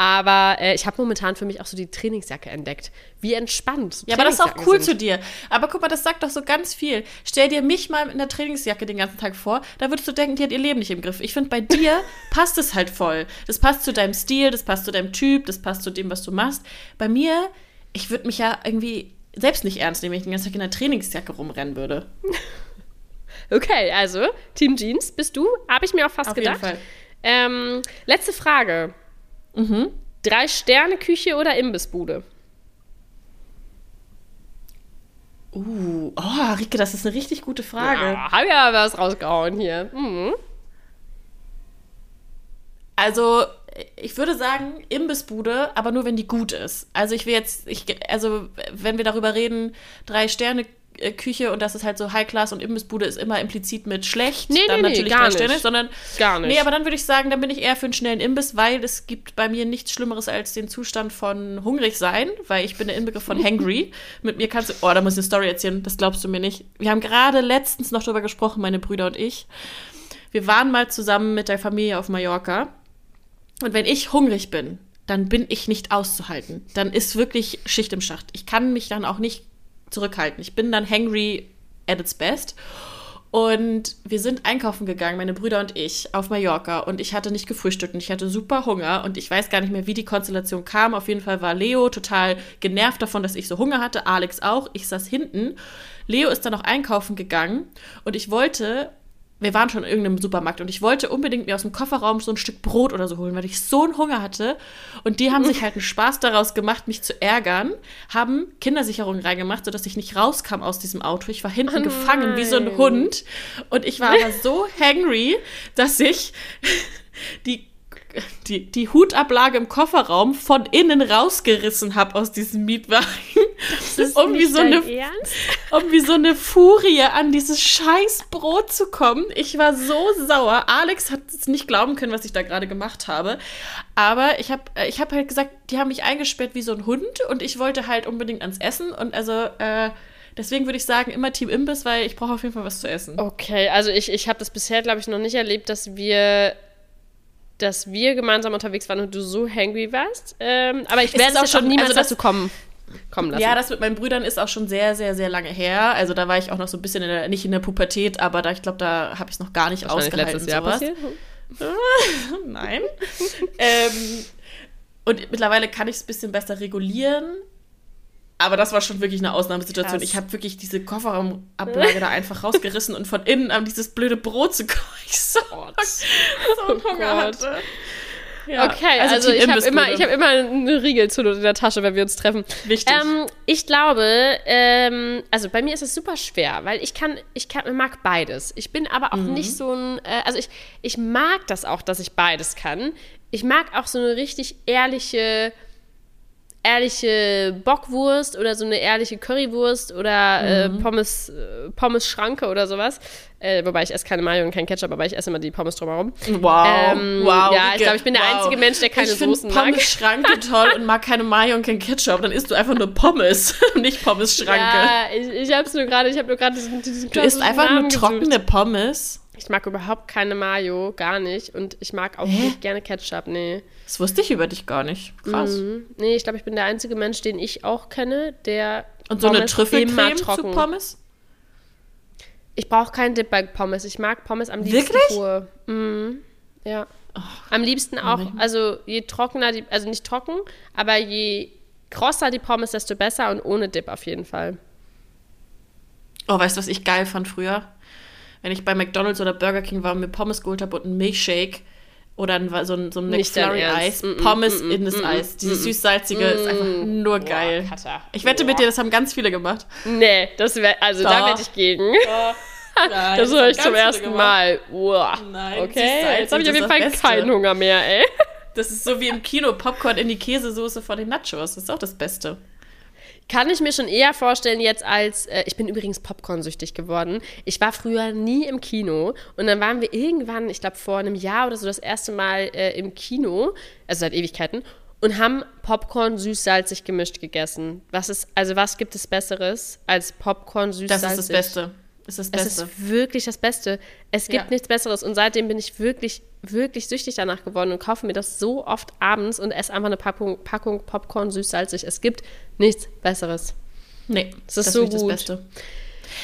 Aber äh, ich habe momentan für mich auch so die Trainingsjacke entdeckt. Wie entspannt. Ja, aber das ist auch cool sind. zu dir. Aber guck mal, das sagt doch so ganz viel. Stell dir mich mal mit einer Trainingsjacke den ganzen Tag vor, da würdest du denken, die hat ihr Leben nicht im Griff. Ich finde, bei dir passt es halt voll. Das passt zu deinem Stil, das passt zu deinem Typ, das passt zu dem, was du machst. Bei mir, ich würde mich ja irgendwie selbst nicht ernst nehmen, wenn ich den ganzen Tag in einer Trainingsjacke rumrennen würde. Okay, also Team Jeans bist du, habe ich mir auch fast Auf jeden gedacht. Fall. Ähm, letzte Frage. Mhm. Drei Sterne Küche oder Imbissbude? Uh, oh, Rike, das ist eine richtig gute Frage. Ja, hab ja was rausgehauen hier. Mhm. Also, ich würde sagen, Imbissbude, aber nur wenn die gut ist. Also ich will jetzt, ich, also wenn wir darüber reden, drei Sterne äh, Küche und das ist halt so High Class und Imbissbude ist immer implizit mit schlecht, Nee, dann nee, nee, natürlich gar drei Sterne, nicht. sondern Gar nicht. Nee, aber dann würde ich sagen, dann bin ich eher für einen schnellen Imbiss, weil es gibt bei mir nichts Schlimmeres als den Zustand von hungrig sein, weil ich bin der Inbegriff von hangry. Mit mir kannst du, oh, da muss ich eine Story erzählen, das glaubst du mir nicht. Wir haben gerade letztens noch drüber gesprochen, meine Brüder und ich. Wir waren mal zusammen mit der Familie auf Mallorca und wenn ich hungrig bin, dann bin ich nicht auszuhalten. Dann ist wirklich Schicht im Schacht. Ich kann mich dann auch nicht zurückhalten. Ich bin dann hangry at its best. Und wir sind einkaufen gegangen, meine Brüder und ich, auf Mallorca. Und ich hatte nicht gefrühstückt und ich hatte super Hunger. Und ich weiß gar nicht mehr, wie die Konstellation kam. Auf jeden Fall war Leo total genervt davon, dass ich so Hunger hatte. Alex auch. Ich saß hinten. Leo ist dann noch einkaufen gegangen. Und ich wollte wir waren schon in irgendeinem Supermarkt und ich wollte unbedingt mir aus dem Kofferraum so ein Stück Brot oder so holen, weil ich so einen Hunger hatte. Und die haben sich halt einen Spaß daraus gemacht, mich zu ärgern, haben Kindersicherungen reingemacht, sodass ich nicht rauskam aus diesem Auto. Ich war hinten Oh gefangen wie so ein. Hund. Und ich war aber so hangry, dass ich die die, die Hutablage im Kofferraum von innen rausgerissen habe aus diesem Mietwagen. Um, wie nicht so eine, Ernst? um wie so eine Furie an dieses scheiß Brot zu kommen. Ich war so sauer. Alex hat es nicht glauben können, was ich da gerade gemacht habe. Aber ich habe ich hab halt gesagt, die haben mich eingesperrt wie so ein Hund und ich wollte halt unbedingt ans Essen. Und also äh, deswegen würde ich sagen, immer Team Imbiss, weil ich brauche auf jeden Fall was zu essen. Okay, also ich, ich habe das bisher, glaube ich, noch nicht erlebt, dass wir dass wir gemeinsam unterwegs waren und du so hangry warst. Ähm, aber ich werde es auch schon- niemals also das- dazu kommen, kommen lassen. Ja, das mit meinen Brüdern ist auch schon sehr, sehr, sehr lange her. Also da war ich auch noch so ein bisschen in der, nicht in der Pubertät, aber da, ich glaube, da habe ich es noch gar nicht ausgehalten. letztes Jahr sowas. passiert. Nein. ähm, und mittlerweile kann ich es ein bisschen besser regulieren. Aber das war schon wirklich eine Ausnahmesituation. Krass. Ich habe wirklich diese Kofferraumablage da einfach rausgerissen und von innen an dieses blöde Brot zu kommen. Ich so, so einen Oh Hunger Gott. hatte. Ja, Okay, also, Team ich habe immer, ich hab immer eine Riegel zu in der Tasche, wenn wir uns treffen. Wichtig. Ähm, ich glaube, ähm, also bei mir ist es super schwer, weil ich kann, ich kann, mag beides. Ich bin aber auch Mhm. nicht so ein, äh, also ich, ich mag das auch, dass ich beides kann. Ich mag auch so eine richtig ehrliche, ehrliche Bockwurst oder so eine ehrliche Currywurst oder äh, Mhm. Pommes, äh, Pommes Schranke oder sowas. Äh, wobei ich esse keine Mayo und kein Ketchup, aber ich esse immer die Pommes drumherum. Wow. Ähm, wow. ja, ich glaube, ich bin der einzige Mensch, der keine ich Soßen mag. Pommes Schranke toll und mag keine Mayo und kein Ketchup. Dann isst du einfach nur Pommes, nicht Pommes Schranke. Ja, ich, ich hab's nur gerade, ich habe nur gerade diesen, diesen du isst einfach nur trockene Pommes. Ich mag überhaupt keine Mayo, gar nicht. Und ich mag auch Hä? nicht gerne Ketchup, nee. Das wusste ich über dich gar nicht. Krass. Mhm. Nee, ich glaube, ich bin der einzige Mensch, den ich auch kenne, der Und so eine Pommes Trüffelcreme immer zu. Pommes? Ich brauche keinen Dip bei Pommes. Ich mag Pommes am liebsten Wirklich? pur. Mhm. Ja. Am liebsten auch, manchmal- also je trockener, die, also nicht trocken, aber je krosser die Pommes, desto besser und ohne Dip auf jeden Fall. Oh, weißt du, was ich geil fand früher? Wenn ich bei McDonalds oder Burger King war und mir Pommes geholt habe und einen Milkshake oder ein, so ein, so ein McFlurry-Eis. Mm, mm, Pommes mm, mm, in das mm, Eis. mm, Dieses mm, süß-salzige ist einfach nur geil. Ich wette mit dir, das haben ganz viele gemacht. Nee, das wär, also da wette ich gegen. Nein, Das höre ich zum ersten. Mal. Uah. Nein, Okay, jetzt habe ich auf jeden Fall keinen Hunger mehr, ey. Das ist so wie im Kino Popcorn in die Käsesoße von den Nachos. Das ist auch das Beste. Kann ich mir schon eher vorstellen jetzt als, äh, ich bin übrigens Popcorn-süchtig geworden. Ich war früher nie im Kino und dann waren wir irgendwann, ich glaube vor einem Jahr oder so, das erste Mal äh, im Kino, also seit Ewigkeiten, und haben Popcorn süß-salzig gemischt gegessen. Was ist, also was gibt es Besseres als Popcorn Das süß-salzig? ist das Beste. Das ist das Es Beste. ist wirklich das Beste. Es gibt Ja. nichts Besseres. Und seitdem bin ich wirklich, wirklich süchtig danach geworden und kaufe mir das so oft abends und esse einfach eine Packung, Packung Popcorn süß-salzig. Es gibt nichts Besseres. nee, Das ist so finde ich gut. das Beste.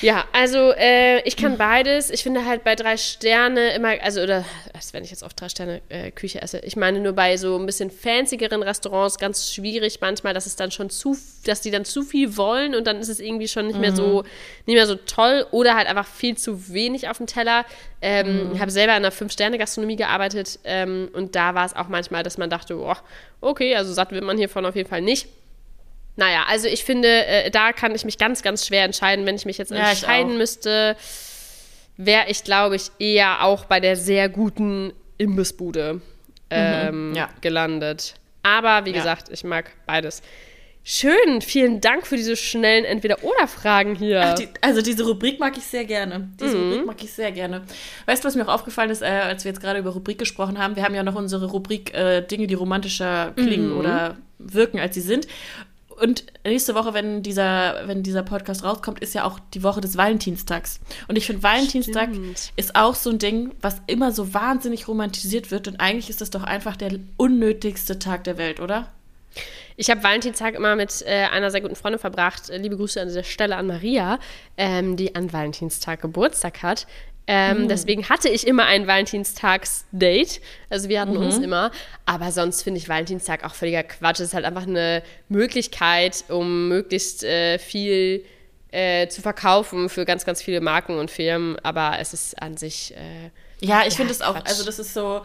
Ja, also äh, ich kann beides. Ich finde halt bei drei Sterne immer, also oder, als wenn ich jetzt auf drei Sterne äh, Küche esse, ich meine nur bei so ein bisschen fanzigeren Restaurants ganz schwierig manchmal, dass es dann schon zu, dass die dann zu viel wollen und dann ist es irgendwie schon nicht mehr so, nicht mehr so toll oder halt einfach viel zu wenig auf dem Teller. Ähm, Ich habe selber in einer Fünf-Sterne-Gastronomie gearbeitet ähm, und da war es auch manchmal, dass man dachte, oh, okay, also satt wird man hiervon auf jeden Fall nicht. Naja, also ich finde, äh, da kann ich mich ganz, ganz schwer entscheiden. Wenn ich mich jetzt Ja, entscheiden müsste, wäre ich, glaube ich, eher auch bei der sehr guten Imbissbude. ähm, ja. gelandet. Aber wie Ja. gesagt, ich mag beides. Schön, vielen Dank für diese schnellen Entweder-Oder-Fragen hier. Ach, die, also diese Rubrik mag ich sehr gerne. Diese Rubrik mag ich sehr gerne. Weißt du, was mir auch aufgefallen ist, äh, als wir jetzt gerade über Rubrik gesprochen haben? Wir haben ja noch unsere Rubrik äh, Dinge, die romantischer klingen oder wirken, als sie sind. Und nächste Woche, wenn dieser, wenn dieser Podcast rauskommt, ist ja auch die Woche des Valentinstags. Und ich finde, Valentinstag Stimmt. ist auch so ein Ding, was immer so wahnsinnig romantisiert wird. Und eigentlich ist das doch einfach der unnötigste Tag der Welt, oder? Ich habe Valentinstag immer mit äh, einer sehr guten Freundin verbracht. Liebe Grüße an dieser Stelle an Maria, ähm, die an Valentinstag Geburtstag hat. Ähm, Deswegen hatte ich immer ein Valentinstags-Date. Also wir hatten uns immer. Aber sonst finde ich Valentinstag auch völliger Quatsch. Es ist halt einfach eine Möglichkeit, um möglichst äh, viel äh, zu verkaufen für ganz, ganz viele Marken und Firmen. Aber es ist an sich. Äh, Ja, ich Ja, finde es auch, also das ist so,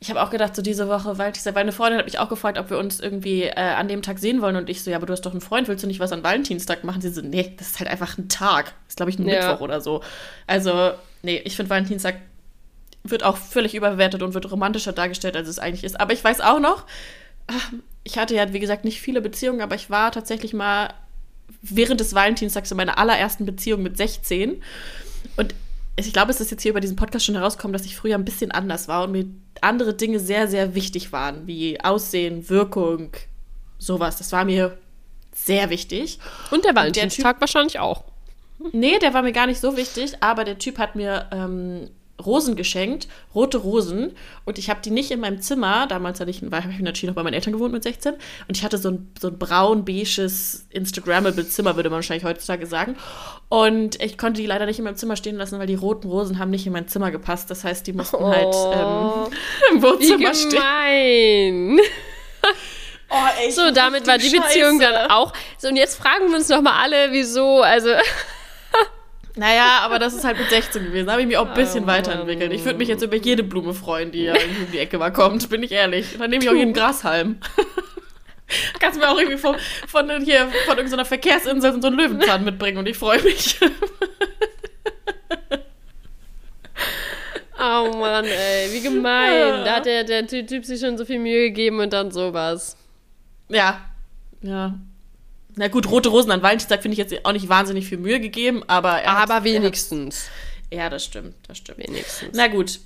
ich habe auch gedacht, so diese Woche Valentinstag, weil eine Freundin hat mich auch gefragt, ob wir uns irgendwie äh, an dem Tag sehen wollen und ich so, ja, aber du hast doch einen Freund, willst du nicht was an Valentinstag machen? Sie so, nee, das ist halt einfach ein Tag. Das ist, glaube ich, ein Ja. Mittwoch oder so. Also, nee, ich finde Valentinstag wird auch völlig überbewertet und wird romantischer dargestellt, als es eigentlich ist. Aber ich weiß auch noch, ach, ich hatte ja, wie gesagt, nicht viele Beziehungen, aber ich war tatsächlich mal während des Valentinstags in meiner allerersten Beziehung mit 16. Und ich glaube, es ist jetzt hier über diesen Podcast schon herausgekommen, dass ich früher ein bisschen anders war und mir andere Dinge sehr, sehr wichtig waren, wie Aussehen, Wirkung, sowas. Das war mir sehr wichtig. und der der Valentinstag wahrscheinlich auch. Nee, der war mir gar nicht so wichtig, aber der Typ hat mir ähm, Rosen geschenkt, rote Rosen. Und ich habe die nicht in meinem Zimmer, damals hatte ich, war, habe ich natürlich noch bei meinen Eltern gewohnt mit 16. Und ich hatte so ein, so ein braun-beiges Instagrammable Zimmer, würde man wahrscheinlich heutzutage sagen. Und ich konnte die leider nicht in meinem Zimmer stehen lassen, weil die roten Rosen haben nicht in mein Zimmer gepasst. Das heißt, die mussten halt ähm, im Wohnzimmer stehen. Oh, ey, So, damit war die Beziehung dann auch. So, und jetzt fragen wir uns noch mal alle, wieso, also, Naja, aber das ist halt mit 16 gewesen. Da habe ich mich auch ein bisschen Oh, weiterentwickelt. Ich würde mich jetzt über jede Blume freuen, die ja irgendwie um die Ecke mal kommt, bin ich ehrlich. Dann nehme ich auch jeden Grashalm. Kannst du mir auch irgendwie von, von hier von irgendeiner Verkehrsinsel so einen Löwenzahn mitbringen und ich freue mich. oh Mann, ey, wie gemein. Da hat der, der Ty- Typ sich schon so viel Mühe gegeben und dann sowas. ja. Ja. Na gut, rote Rosen an Valentinstag finde ich jetzt auch nicht wahnsinnig viel Mühe gegeben, aber er Aber er wenigstens. Ja, das stimmt, das stimmt. Wenigstens. Na gut,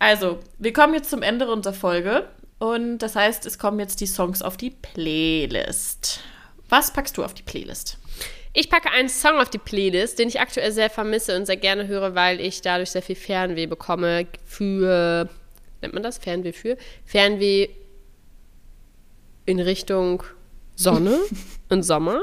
also, wir kommen jetzt zum Ende unserer Folge und das heißt, es kommen jetzt die Songs auf die Playlist. Was packst du auf die Playlist? Ich packe einen Song auf die Playlist, den ich aktuell sehr vermisse und sehr gerne höre, weil ich dadurch sehr viel Fernweh bekomme für, nennt man das Fernweh für? Fernweh in Richtung Sonne und Sommer.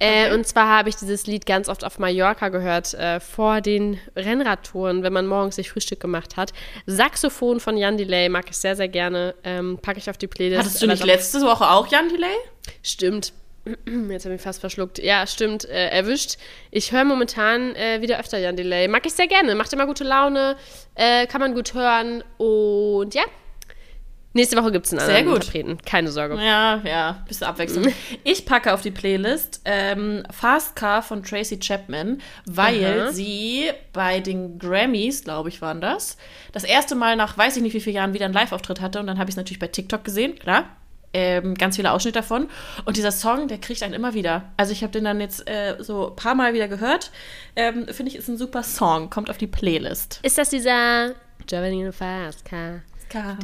Äh, und zwar habe ich dieses Lied ganz oft auf Mallorca gehört, äh, vor den Rennradtouren, wenn man morgens sich Frühstück gemacht hat. Saxophon von Jan Delay mag ich sehr, sehr gerne. Ähm, packe ich auf die Playlist. Hattest du nicht letzte Woche auch Jan Delay? Stimmt. Jetzt habe ich fast verschluckt. Ja, stimmt, äh, erwischt. Ich höre momentan äh, wieder öfter Jan Delay. Mag ich sehr gerne. Macht immer gute Laune. Äh, kann man gut hören. Und ja. Nächste Woche gibt es einen Sehr anderen gut. Interpreten. Keine Sorge. Ja, ja, bisschen Abwechslung. Ich packe auf die Playlist ähm, Fast Car von Tracy Chapman, weil Aha. sie bei den Grammys, glaube ich, waren das, das erste Mal nach weiß ich nicht wie vielen Jahren wieder einen Live-Auftritt hatte. Und dann habe ich es natürlich bei TikTok gesehen, klar. Ähm, ganz viele Ausschnitte davon. Und dieser Song, der kriegt einen immer wieder. Also ich habe den dann jetzt äh, so ein paar Mal wieder gehört. Ähm, Finde ich, ist ein super Song. Kommt auf die Playlist. Ist das dieser Driving in a Fast Car? Ja.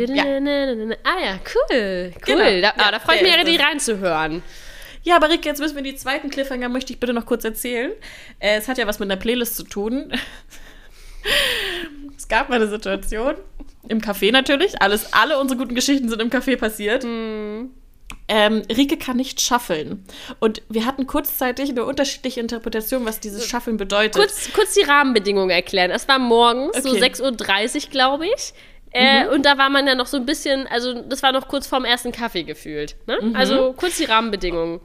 Ah ja, cool. Cool. Genau. Da, ah, Ja, da freue ich mich ja richtig reinzuhören. Ja, aber Rick, jetzt müssen wir die zweiten Cliffhanger, möchte ich bitte noch kurz erzählen. Äh, es hat ja was mit einer Playlist zu tun. es gab mal eine Situation, im Café natürlich, alles, alle unsere guten Geschichten sind im Café passiert. Ähm, Rike kann nicht schaffeln. Und wir hatten kurzzeitig eine unterschiedliche Interpretation, was dieses Schaffeln bedeutet. Kurz, kurz die Rahmenbedingungen erklären. Es war morgens, so Okay. 6.30 Uhr, glaube ich. Äh, Und da war man ja noch so ein bisschen, also das war noch kurz vorm ersten Kaffee gefühlt. Ne? Also kurz die Rahmenbedingungen.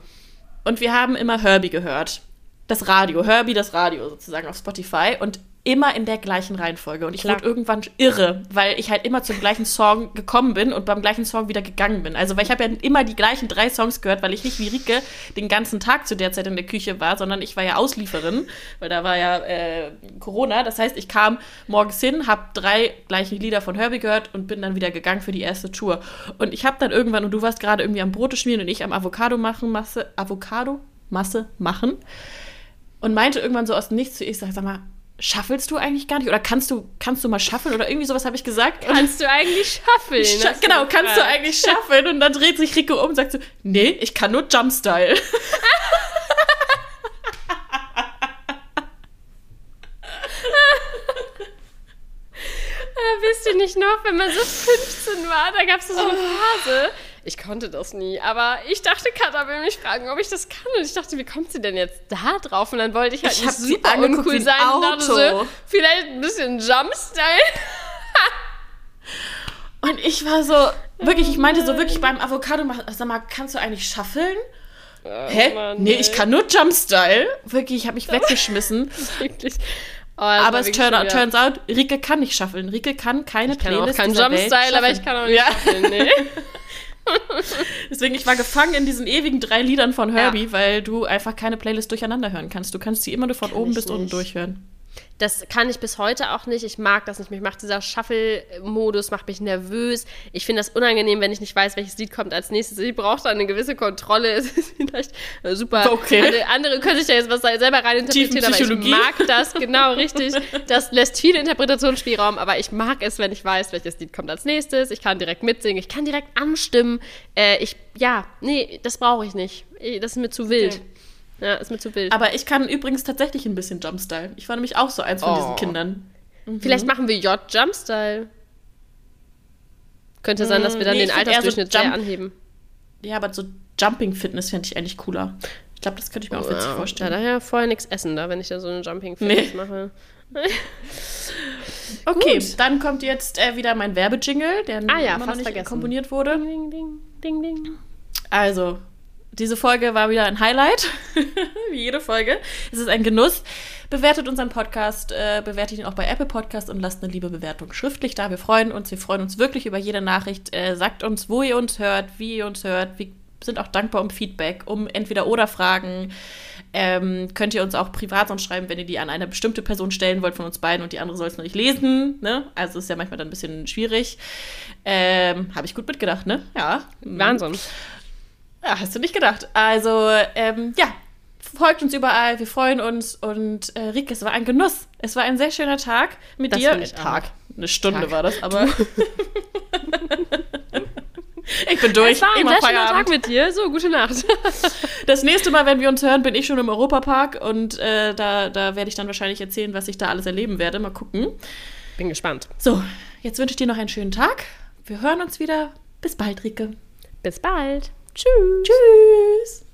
Und wir haben immer Herbie gehört. Das Radio, Herbie, das Radio sozusagen auf Spotify. Und immer in der gleichen Reihenfolge. Und ich Klar. wurde irgendwann irre, weil ich halt immer zum gleichen Song gekommen bin und beim gleichen Song wieder gegangen bin. Also, weil ich habe ja immer die gleichen drei Songs gehört, weil ich nicht wie Rike den ganzen Tag zu der Zeit in der Küche war, sondern ich war ja Auslieferin, weil da war ja äh, Corona. Das heißt, ich kam morgens hin, habe drei gleiche Lieder von Herbie gehört und bin dann wieder gegangen für die erste Tour. Und ich habe dann irgendwann, und du warst gerade irgendwie am Brote schmieren und ich am Avocado machen, Masse, Avocado Masse machen und meinte irgendwann so aus dem Nichts zu ihr, ich sag, sag mal, schaffelst du eigentlich gar nicht? Oder kannst du, kannst du mal schaffeln? Oder irgendwie sowas habe ich gesagt. Kannst du eigentlich schaffeln? Scha genau, kannst du eigentlich schaffeln? Und dann dreht sich Rico um und sagt so, nee, ich kann nur Jumpstyle. Wisst ihr nicht noch, wenn man so 15 war, da gab es so eine Phase. Ich konnte das nie, aber ich dachte, Katha will mich fragen, ob ich das kann. Und ich dachte, wie kommt sie denn jetzt da drauf? Und dann wollte ich halt Ich nicht super uncool ein sein und dachte so, Auto. vielleicht ein bisschen Jumpstyle. Und ich war so, wirklich, ich meinte so wirklich beim Avocado sag mal, kannst du eigentlich schaffeln? Hä? Oh Mann, nee, ey. ich kann nur Jumpstyle. Wirklich, ich habe mich weggeschmissen. Wirklich. Oh, Aber es turn turns out, Rike kann nicht schaffeln. Rike kann keine Ich kann Playlist dieser Welt Jumpstyle, aber ich kann auch nicht Ja. schaffeln, nee. Deswegen, ich war gefangen in diesen ewigen drei Liedern von Herbie, Ja. weil du einfach keine Playlist durcheinander hören kannst. Du kannst sie immer nur von Kann oben bis unten nicht. durchhören. Das kann ich bis heute auch nicht. Ich mag das nicht. Mich macht dieser Shuffle-Modus, macht mich nervös. Ich finde das unangenehm, wenn ich nicht weiß, welches Lied kommt als nächstes. Ich brauche da eine gewisse Kontrolle. Es ist vielleicht äh, super. Okay. Andere, andere können sich da jetzt was selber reininterpretieren, aber ich mag das, genau, richtig. Das lässt viel Interpretationsspielraum, aber ich mag es, wenn ich weiß, welches Lied kommt als nächstes. Ich kann direkt mitsingen, ich kann direkt anstimmen. Äh, ich, ja, nee, das brauche ich nicht. Eh, Das ist mir zu wild. Okay. Ja, ist mir zu wild. Aber ich kann übrigens tatsächlich ein bisschen Jumpstyle. Ich war nämlich auch so eins von Oh. diesen Kindern. Vielleicht machen wir J-Jumpstyle. Könnte sein, dass wir dann Nee, den eher so Altersdurchschnitt sehr Jump- anheben. Ja, aber so Jumping Fitness fände ich eigentlich cooler. Ich glaube, das könnte ich mir auch witzig Ja, vorstellen. daher vorher nichts essen da, wenn ich da so eine Jumping Fitness Nee. mache. Okay, Gut. dann kommt jetzt äh, wieder mein Werbejingle, der Ah ja, immer noch nicht vergessen. komponiert wurde. Ding, ding, ding, ding. Also, diese Folge war wieder ein Highlight, wie jede Folge. Es ist ein Genuss. Bewertet unseren Podcast, äh, bewertet ihn auch bei Apple Podcast und lasst eine liebe Bewertung schriftlich da. Wir freuen uns, wir freuen uns wirklich über jede Nachricht. Äh, sagt uns, wo ihr uns hört, wie ihr uns hört. Wir sind auch dankbar um Feedback, um entweder oder Fragen. Ähm, könnt ihr uns auch privat sonst schreiben, wenn ihr die an eine bestimmte Person stellen wollt von uns beiden und die andere soll es noch nicht lesen. Ne? Also ist ja manchmal dann ein bisschen schwierig. Ähm, Habe ich gut mitgedacht, ne? Ja. Wahnsinn. Ja, hast du nicht gedacht. Also, ähm, ja, folgt uns überall, wir freuen uns und äh, Rieke, es war ein Genuss. Es war ein sehr schöner Tag mit Das dir. ich Tag. auch. Eine Stunde Tag. war das, aber. ich bin durch. Es war ich ein sehr schöner Tag mit dir. So, gute Nacht. Das nächste Mal, wenn wir uns hören, bin ich schon im Europapark und äh, da, da werde ich dann wahrscheinlich erzählen, was ich da alles erleben werde. Mal gucken. Bin gespannt. So, jetzt wünsche ich dir noch einen schönen Tag. Wir hören uns wieder. Bis bald, Rike. Bis bald. Tschüss. Tschüss.